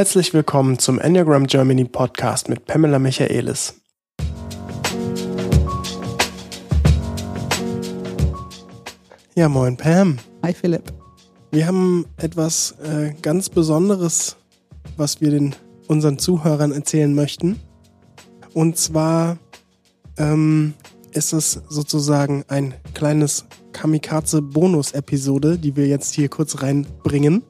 Herzlich willkommen zum Enneagram Germany Podcast mit Pamela Michaelis. Ja, moin Pam. Hi Philipp. Wir haben etwas äh, ganz Besonderes, was wir den unseren Zuhörern erzählen möchten. Und zwar ähm, ist es sozusagen ein kleines Kamikaze-Bonus-Episode, die wir jetzt hier kurz reinbringen.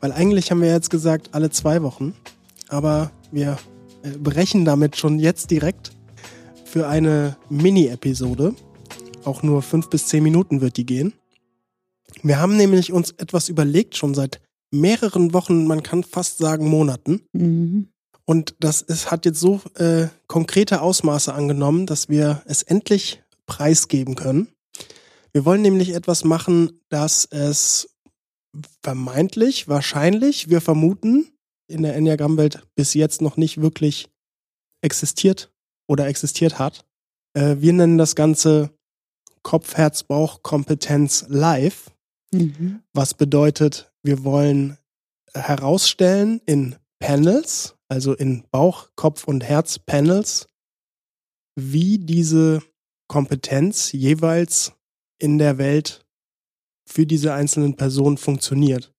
Weil eigentlich haben wir jetzt gesagt, alle zwei Wochen. Aber wir äh, brechen damit schon jetzt direkt für eine Mini-Episode. Auch nur fünf bis zehn Minuten wird die gehen. Wir haben nämlich uns etwas überlegt, schon seit mehreren Wochen, man kann fast sagen Monaten. Mhm. Und das ist, hat jetzt so äh, konkrete Ausmaße angenommen, dass wir es endlich preisgeben können. Wir wollen nämlich etwas machen, dass es vermeintlich, wahrscheinlich, wir vermuten, in der Enneagramm-Welt bis jetzt noch nicht wirklich existiert oder existiert hat. Äh, wir nennen das Ganze Kopf, Herz, Bauch, Kompetenz live. Mhm. Was bedeutet, wir wollen herausstellen in Panels, also in Bauch, Kopf und Herz Panels, wie diese Kompetenz jeweils in der Welt für diese einzelnen Personen funktioniert.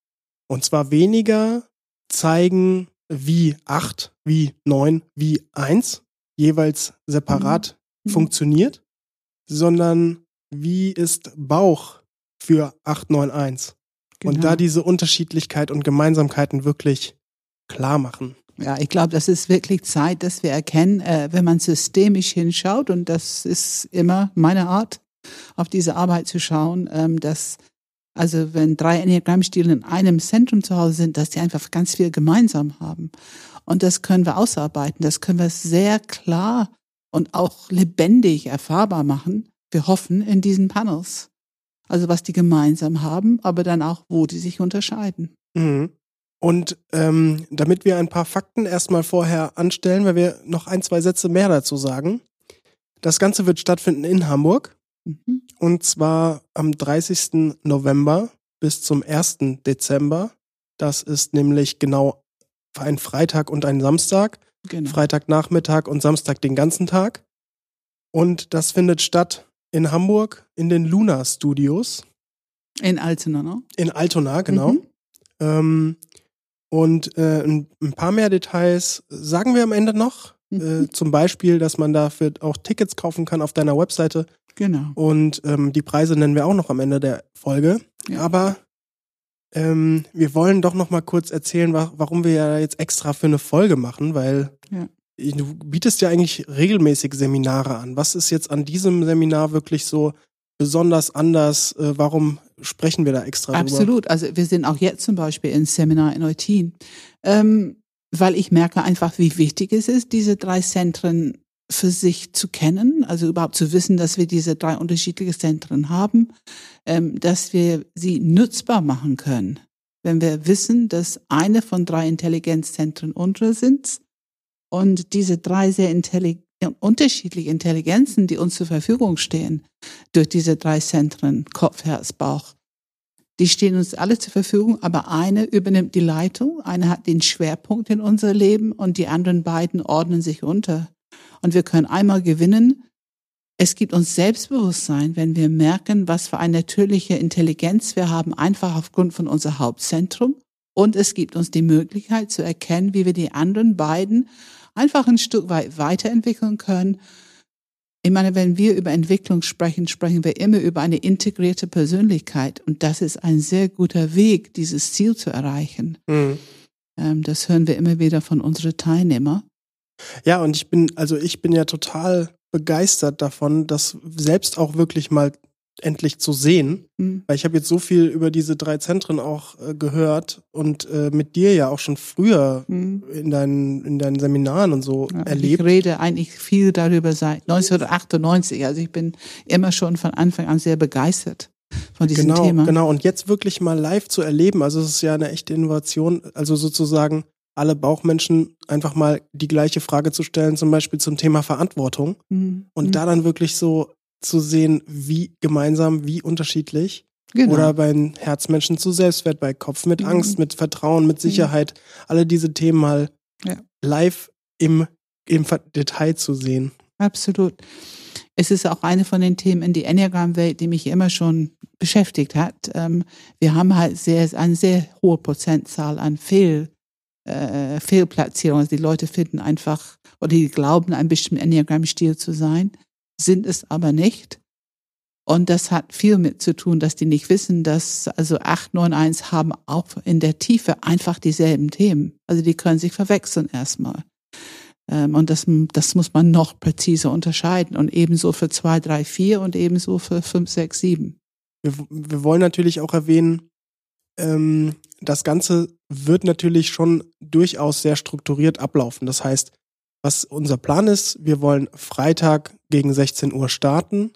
Und zwar weniger zeigen, wie acht, wie neun, wie eins jeweils separat mhm. funktioniert, sondern wie ist Bauch für 891. Genau. Und da genau. diese Unterschiedlichkeit und Gemeinsamkeiten wirklich klar machen. Ja, ich glaube, das ist wirklich Zeit, dass wir erkennen, äh, wenn man systemisch hinschaut, und das ist immer meine Art, auf diese Arbeit zu schauen, ähm, dass also wenn drei Enneagrammstile in einem Zentrum zu Hause sind, dass die einfach ganz viel gemeinsam haben. Und das können wir ausarbeiten, das können wir sehr klar und auch lebendig erfahrbar machen. Wir hoffen in diesen Panels. Also was die gemeinsam haben, aber dann auch, wo die sich unterscheiden. Mhm. Und ähm, damit wir ein paar Fakten erstmal vorher anstellen, weil wir noch ein, zwei Sätze mehr dazu sagen. Das Ganze wird stattfinden in Hamburg. Mhm. Und zwar am 30. November bis zum 1. Dezember. Das ist nämlich genau ein Freitag und ein Samstag. Genau. Freitagnachmittag und Samstag den ganzen Tag. Und das findet statt in Hamburg in den Luna Studios. In Altona, ne? In Altona, genau. Mhm. Ähm, und äh, ein, ein, paar mehr Details sagen wir am Ende noch. Mhm. Äh, zum Beispiel, dass man dafür auch Tickets kaufen kann auf deiner Webseite. Genau. Und ähm, die Preise nennen wir auch noch am Ende der Folge. Ja. Aber ähm, wir wollen doch noch mal kurz erzählen, wa warum wir ja jetzt extra für eine Folge machen, weil ja. Du bietest ja eigentlich regelmäßig Seminare an. Was ist jetzt an diesem Seminar wirklich so besonders anders? Äh, warum sprechen wir da extra drüber? Absolut. Also wir sind auch jetzt zum Beispiel im Seminar in Eutin, ähm, weil ich merke einfach, wie wichtig es ist, diese drei Zentren für sich zu kennen, also überhaupt zu wissen, dass wir diese drei unterschiedliche Zentren haben, ähm, dass wir sie nutzbar machen können. Wenn wir wissen, dass eine von drei Intelligenzzentren unsere sind, und diese drei sehr intellig unterschiedliche Intelligenzen, die uns zur Verfügung stehen, durch diese drei Zentren, Kopf, Herz, Bauch, die stehen uns alle zur Verfügung, aber eine übernimmt die Leitung, eine hat den Schwerpunkt in unser Leben und die anderen beiden ordnen sich unter. Und wir können einmal gewinnen. Es gibt uns Selbstbewusstsein, wenn wir merken, was für eine natürliche Intelligenz wir haben, einfach aufgrund von unser Hauptzentrum. Und es gibt uns die Möglichkeit zu erkennen, wie wir die anderen beiden einfach ein Stück weit weiterentwickeln können. Ich meine, wenn wir über Entwicklung sprechen, sprechen wir immer über eine integrierte Persönlichkeit. Und das ist ein sehr guter Weg, dieses Ziel zu erreichen. Mhm. Ähm, das hören wir immer wieder von unseren Teilnehmern. Ja, und ich bin, also ich bin ja total begeistert davon, das selbst auch wirklich mal endlich zu sehen. Mhm. Weil ich habe jetzt so viel über diese drei Zentren auch äh, gehört und äh, mit dir ja auch schon früher mhm. in, deinen, in deinen Seminaren und so ja, erlebt. Ich rede eigentlich viel darüber seit 1998. Also ich bin immer schon von Anfang an sehr begeistert von diesem genau, Thema. Genau, und jetzt wirklich mal live zu erleben, also es ist ja eine echte Innovation, also sozusagen alle Bauchmenschen einfach mal die gleiche Frage zu stellen, zum Beispiel zum Thema Verantwortung. Mhm. Und mhm. da dann wirklich so zu sehen, wie gemeinsam, wie unterschiedlich. Genau. Oder bei Herzmenschen zu Selbstwert, bei Kopf mit mhm. Angst, mit Vertrauen, mit mhm. Sicherheit. Alle diese Themen mal ja. live im, im Detail zu sehen. Absolut. Es ist auch eine von den Themen in die Enneagram-Welt, die mich immer schon beschäftigt hat. Ähm, wir haben halt sehr, eine sehr hohe Prozentzahl an Fehl, äh, Fehlplatzierungen. Also die Leute finden einfach, oder die glauben, ein bestimmter Enneagram-Stil zu sein, sind es aber nicht. Und das hat viel mit zu tun, dass die nicht wissen, dass also 891 haben auch in der Tiefe einfach dieselben Themen. Also die können sich verwechseln erstmal. Ähm, und das, das muss man noch präziser unterscheiden. Und ebenso für 2, 3, 4 und ebenso für 5, 6, 7. Wir, wir wollen natürlich auch erwähnen, ähm, das Ganze wird natürlich schon durchaus sehr strukturiert ablaufen. Das heißt, was unser Plan ist, wir wollen Freitag gegen 16 Uhr starten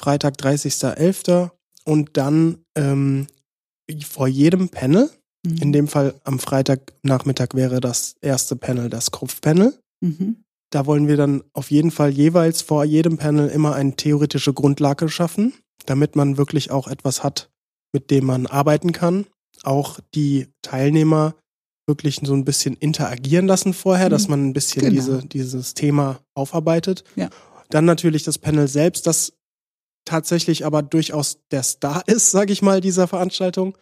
Freitag 30.11. und dann ähm, vor jedem Panel, mhm. in dem Fall am Freitagnachmittag wäre das erste Panel das Kopfpanel. Mhm. Da wollen wir dann auf jeden Fall jeweils vor jedem Panel immer eine theoretische Grundlage schaffen, damit man wirklich auch etwas hat, mit dem man arbeiten kann. Auch die Teilnehmer wirklich so ein bisschen interagieren lassen vorher, mhm. dass man ein bisschen genau. diese, dieses Thema aufarbeitet. Ja. Dann natürlich das Panel selbst, das tatsächlich aber durchaus der Star ist, sage ich mal, dieser Veranstaltung.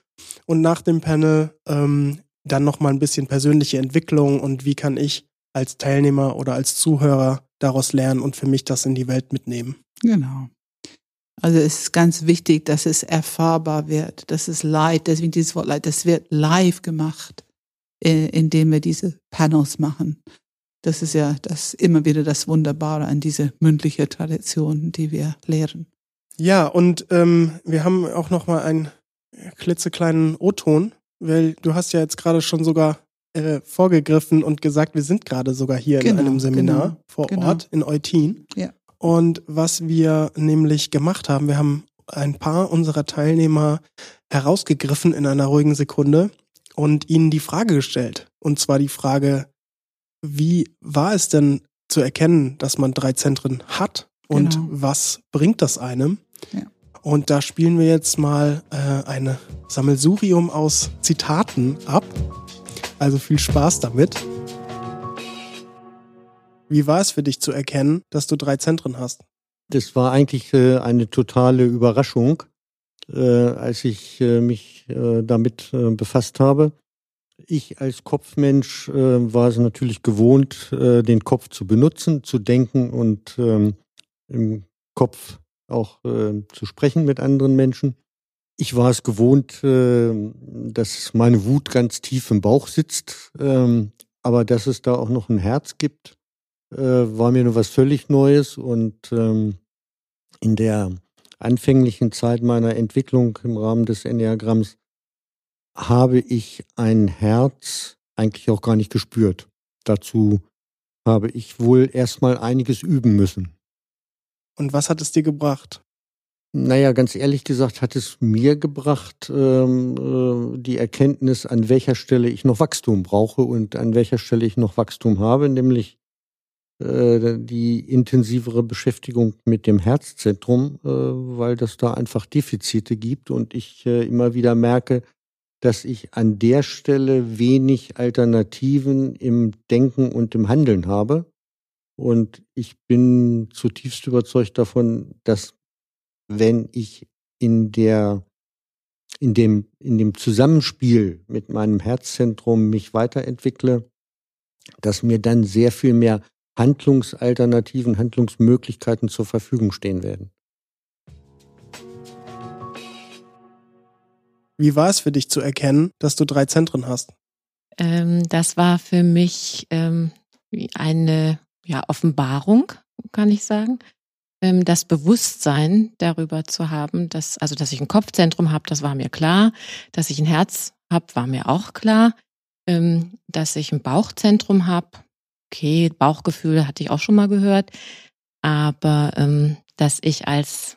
Und nach dem Panel ähm, dann nochmal ein bisschen persönliche Entwicklung und wie kann ich als Teilnehmer oder als Zuhörer daraus lernen und für mich das in die Welt mitnehmen. Genau. Also es ist ganz wichtig, dass es erfahrbar wird, dass es live, deswegen dieses Wort live, das wird live gemacht, äh, indem wir diese Panels machen. Das ist ja das immer wieder das Wunderbare an diese mündliche Tradition, die wir lehren. Ja, und ähm, wir haben auch noch mal einen klitzekleinen O-Ton, weil du hast ja jetzt gerade schon sogar äh, vorgegriffen und gesagt, wir sind gerade sogar hier genau, in einem Seminar genau, vor genau. Ort in Eutin. Ja. Und was wir nämlich gemacht haben, wir haben ein paar unserer Teilnehmer herausgegriffen in einer ruhigen Sekunde und ihnen die Frage gestellt. Und zwar die Frage, wie war es denn zu erkennen, dass man drei Zentren hat und genau. was bringt das einem? Ja. Und da spielen wir jetzt mal äh, eine Sammelsurium aus Zitaten ab. Also viel Spaß damit. Wie war es für dich zu erkennen, dass du drei Zentren hast? Das war eigentlich äh, eine totale Überraschung, äh, als ich äh, mich damit befasst habe. Ich als Kopfmensch war es natürlich gewohnt, den Kopf zu benutzen, zu denken und ähm, im Kopf auch zu sprechen mit anderen Menschen. Ich war es gewohnt, dass meine Wut ganz tief im Bauch sitzt, ähm, aber dass es da auch noch ein Herz gibt, äh, war mir nur was völlig Neues und ähm, in der anfänglichen Zeit meiner Entwicklung im Rahmen des Enneagramms habe ich ein Herz eigentlich auch gar nicht gespürt. Dazu habe ich wohl erstmal einiges üben müssen. Und was hat es dir gebracht? Naja, ganz ehrlich gesagt hat es mir gebracht, ähm, äh, die Erkenntnis, an welcher Stelle ich noch Wachstum brauche und an welcher Stelle ich noch Wachstum habe, nämlich die intensivere Beschäftigung mit dem Herzzentrum, äh, weil das da einfach Defizite gibt und ich äh, immer wieder merke, dass ich an der Stelle wenig Alternativen im Denken und im Handeln habe. Und ich bin zutiefst überzeugt davon, dass wenn ich in der, in dem, in dem Zusammenspiel mit meinem Herzzentrum mich weiterentwickle, dass mir dann sehr viel mehr Handlungsalternativen, Handlungsmöglichkeiten zur Verfügung stehen werden. Wie war es für dich zu erkennen, dass du drei Zentren hast? Ähm, das war für mich ähm, eine ja, Offenbarung, kann ich sagen. Ähm, das Bewusstsein darüber zu haben, dass, also dass ich ein Kopfzentrum habe, das war mir klar. Dass ich ein Herz habe, war mir auch klar. Ähm, dass ich ein Bauchzentrum habe, okay, Bauchgefühl hatte ich auch schon mal gehört. Aber ähm, dass ich als,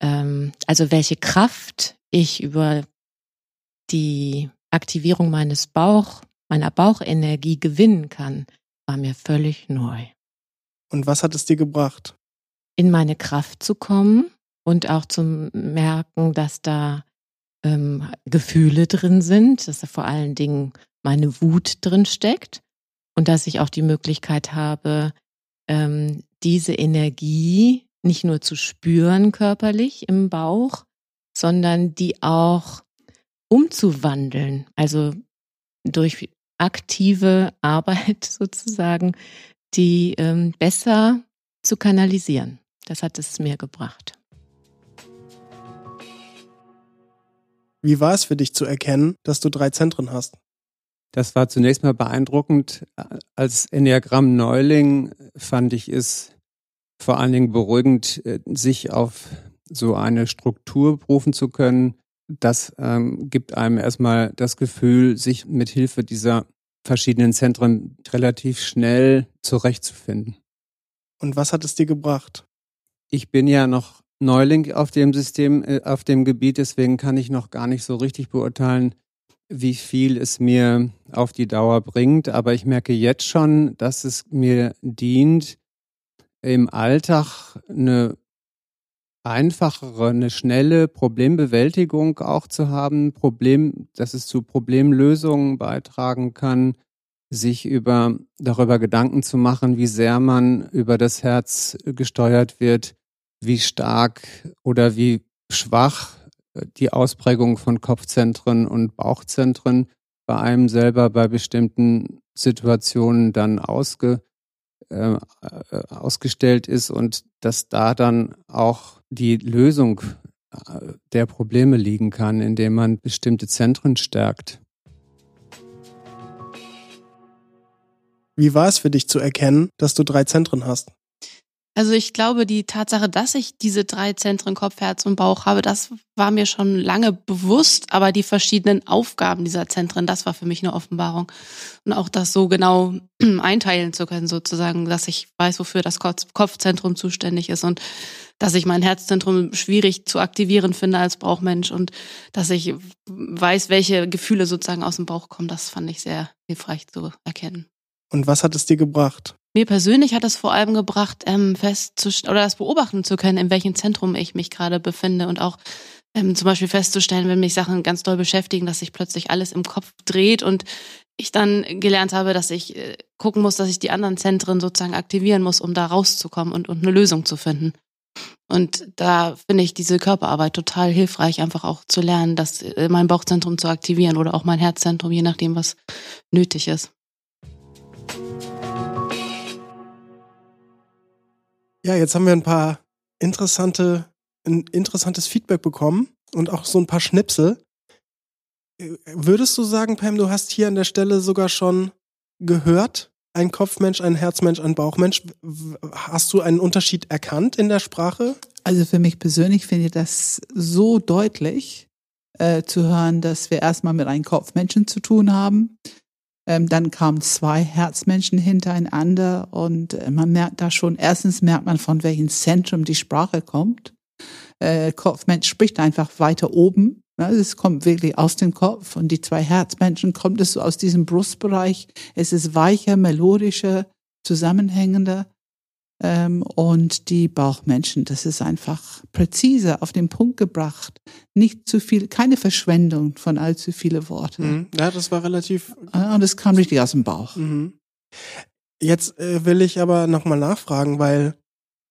also welche Kraft ich über die Aktivierung meines Bauch, meiner Bauchenergie gewinnen kann, war mir völlig neu. Und was hat es dir gebracht? In meine Kraft zu kommen und auch zu merken, dass da ähm, Gefühle drin sind, dass da vor allen Dingen meine Wut drin steckt und dass ich auch die Möglichkeit habe, ähm, diese Energie nicht nur zu spüren körperlich im Bauch, sondern die auch umzuwandeln, also durch aktive Arbeit sozusagen, die ähm, besser zu kanalisieren. Das hat es mir gebracht. Wie war es für dich zu erkennen, dass du drei Zentren hast? Das war zunächst mal beeindruckend. Als Enneagramm-Neuling fand ich es vor allen Dingen beruhigend, äh, sich auf so eine Struktur berufen zu können. Das ähm, gibt einem erstmal das Gefühl, sich mit Hilfe dieser verschiedenen Zentren relativ schnell zurechtzufinden. Und was hat es dir gebracht? Ich bin ja noch Neuling auf dem System, äh, auf dem Gebiet, deswegen kann ich noch gar nicht so richtig beurteilen, wie viel es mir auf die Dauer bringt. Aber ich merke jetzt schon, dass es mir dient, im Alltag eine einfachere, eine schnelle Problembewältigung auch zu haben, Problem, dass es zu Problemlösungen beitragen kann, sich über, darüber Gedanken zu machen, wie sehr man über das Herz gesteuert wird, wie stark oder wie schwach die Ausprägung von Kopfzentren und Bauchzentren bei einem selber bei bestimmten Situationen dann ausge, äh, äh, ausgestellt ist und dass da dann auch die Lösung äh, der Probleme liegen kann, indem man bestimmte Zentren stärkt. Wie war es für dich zu erkennen, dass du drei Zentren hast? Also ich glaube, die Tatsache, dass ich diese drei Zentren Kopf, Herz und Bauch habe, das war mir schon lange bewusst, aber die verschiedenen Aufgaben dieser Zentren, das war für mich eine Offenbarung. Und auch das so genau einteilen zu können, sozusagen, dass ich weiß, wofür das Kopfzentrum zuständig ist und dass ich mein Herzzentrum schwierig zu aktivieren finde als Bauchmensch und dass ich weiß, welche Gefühle sozusagen aus dem Bauch kommen, das fand ich sehr hilfreich zu erkennen. Und was hat es dir gebracht? Mir persönlich hat es vor allem gebracht, ähm, festzustellen oder das beobachten zu können, in welchem Zentrum ich mich gerade befinde und auch ähm, zum Beispiel festzustellen, wenn mich Sachen ganz doll beschäftigen, dass sich plötzlich alles im Kopf dreht und ich dann gelernt habe, dass ich äh, gucken muss, dass ich die anderen Zentren sozusagen aktivieren muss, um da rauszukommen und, und eine Lösung zu finden. Und da finde ich diese Körperarbeit total hilfreich, einfach auch zu lernen, dass äh, mein Bauchzentrum zu aktivieren oder auch mein Herzzentrum, je nachdem, was nötig ist. Ja, jetzt haben wir ein paar interessante, ein interessantes Feedback bekommen und auch so ein paar Schnipsel. Äh, würdest du sagen, Pam, du hast hier an der Stelle sogar schon gehört, ein Kopfmensch, ein Herzmensch, ein Bauchmensch? Hast du einen Unterschied erkannt in der Sprache? Also für mich persönlich finde ich das so deutlich äh, zu hören, dass wir erstmal mit einem Kopfmenschen zu tun haben. Ähm, dann kamen zwei Herzmenschen hintereinander und äh, man merkt da schon, erstens merkt man, von welchem Zentrum die Sprache kommt. Äh, Kopfmensch spricht einfach weiter oben. Ne? Es kommt wirklich aus dem Kopf und die zwei Herzmenschen kommt es so aus diesem Brustbereich. Es ist weicher, melodischer, zusammenhängender. Ähm, und die Bauchmenschen, das ist einfach präzise auf den Punkt gebracht. Nicht zu viel, keine Verschwendung von allzu viele Worte. Mhm. Ja, das war relativ. Und es kam richtig aus dem Bauch. Mhm. Jetzt äh, will ich aber nochmal nachfragen, weil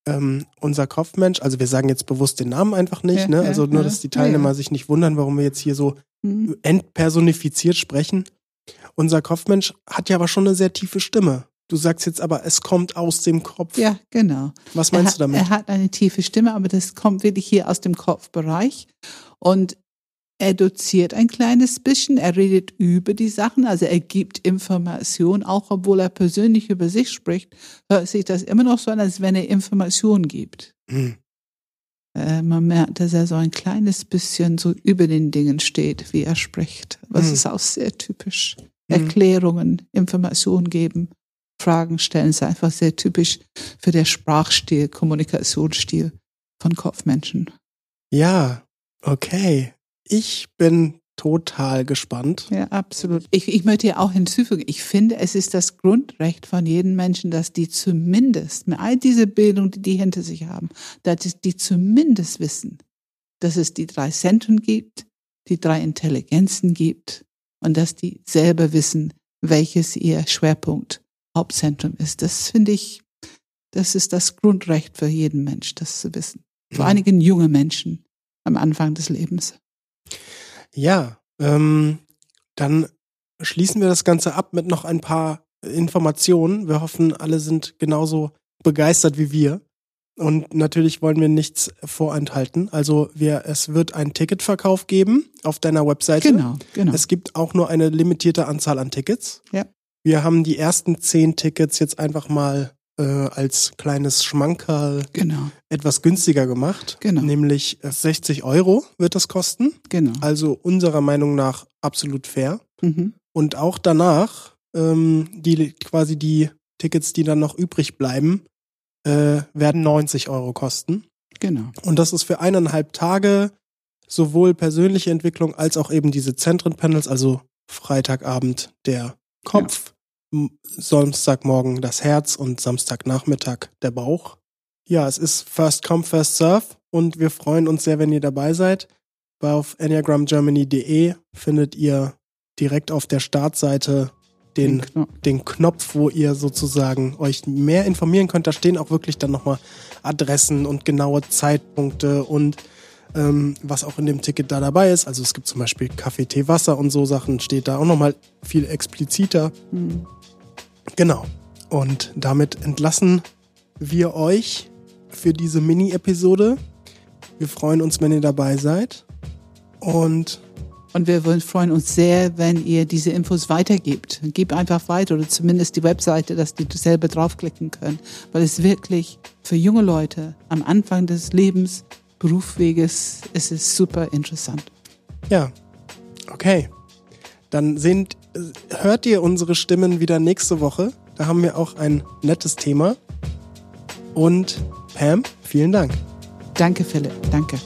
ähm, unser Kopfmensch, also wir sagen jetzt bewusst den Namen einfach nicht, Ja, ne? Also nur, ja. dass die Teilnehmer ja. sich nicht wundern, warum wir jetzt hier so Mhm. entpersonifiziert sprechen. Unser Kopfmensch hat ja aber schon eine sehr tiefe Stimme. Du sagst jetzt aber, es kommt aus dem Kopf. Ja, genau. Was meinst hat, du damit? Er hat eine tiefe Stimme, aber das kommt wirklich hier aus dem Kopfbereich. Und er doziert ein kleines bisschen, er redet über die Sachen, also er gibt Informationen, auch obwohl er persönlich über sich spricht, hört sich das immer noch so an, als wenn er Informationen gibt. Hm. Äh, man merkt, dass er so ein kleines bisschen so über den Dingen steht, wie er spricht. Aber Hm. es ist auch sehr typisch. Hm. Erklärungen, Informationen geben, Fragen stellen, ist einfach sehr typisch für der Sprachstil, Kommunikationsstil von Kopfmenschen. Ja, okay. Ich bin total gespannt. Ja, absolut. Ich, ich möchte ja auch hinzufügen, ich finde, es ist das Grundrecht von jedem Menschen, dass die zumindest, mit all dieser Bildung, die die hinter sich haben, dass die zumindest wissen, dass es die drei Zentren gibt, die drei Intelligenzen gibt und dass die selber wissen, welches ihr Schwerpunkt, Hauptzentrum ist. Das finde ich, das ist das Grundrecht für jeden Mensch, das zu wissen. Vor Ja. einigen junge Menschen am Anfang des Lebens. Ja, ähm, dann schließen wir das Ganze ab mit noch ein paar Informationen. Wir hoffen, alle sind genauso begeistert wie wir. Und natürlich wollen wir nichts vorenthalten. Also wir, es wird einen Ticketverkauf geben auf deiner Webseite. Genau, genau. Es gibt auch nur eine limitierte Anzahl an Tickets. Ja. Wir haben die ersten zehn Tickets jetzt einfach mal äh, als kleines Schmankerl Genau, etwas günstiger gemacht. Genau. Nämlich äh, 60 Euro wird das kosten. genau. Also unserer Meinung nach absolut fair. Mhm. Und auch danach, ähm, die quasi die Tickets, die dann noch übrig bleiben, äh, werden 90 Euro kosten. Genau. Und das ist für eineinhalb Tage sowohl persönliche Entwicklung als auch eben diese Zentrenpanels, also Freitagabend der Kopf, m- Samstagmorgen das Herz und Samstagnachmittag der Bauch. Ja, es ist First Come, First Serve und wir freuen uns sehr, wenn ihr dabei seid. Auf enneagramgermany.de findet ihr direkt auf der Startseite den Genau. den Knopf, wo ihr sozusagen euch mehr informieren könnt. Da stehen auch wirklich dann nochmal Adressen und genaue Zeitpunkte und ähm, was auch in dem Ticket da dabei ist. Also es gibt zum Beispiel Kaffee, Tee, Wasser und so Sachen, steht da auch nochmal viel expliziter. Mhm. Genau. Und damit entlassen wir euch für diese Mini-Episode. Wir freuen uns, wenn ihr dabei seid. Und Und wir freuen uns sehr, wenn ihr diese Infos weitergebt. Gebt einfach weiter oder zumindest die Webseite, dass die selber draufklicken können. Weil es wirklich für junge Leute am Anfang des Lebens, Berufsweges, es ist super interessant. Ja, okay. Dann sind, hört ihr unsere Stimmen wieder nächste Woche. Da haben wir auch ein nettes Thema. Und Pam, vielen Dank. Danke, Philipp. Danke.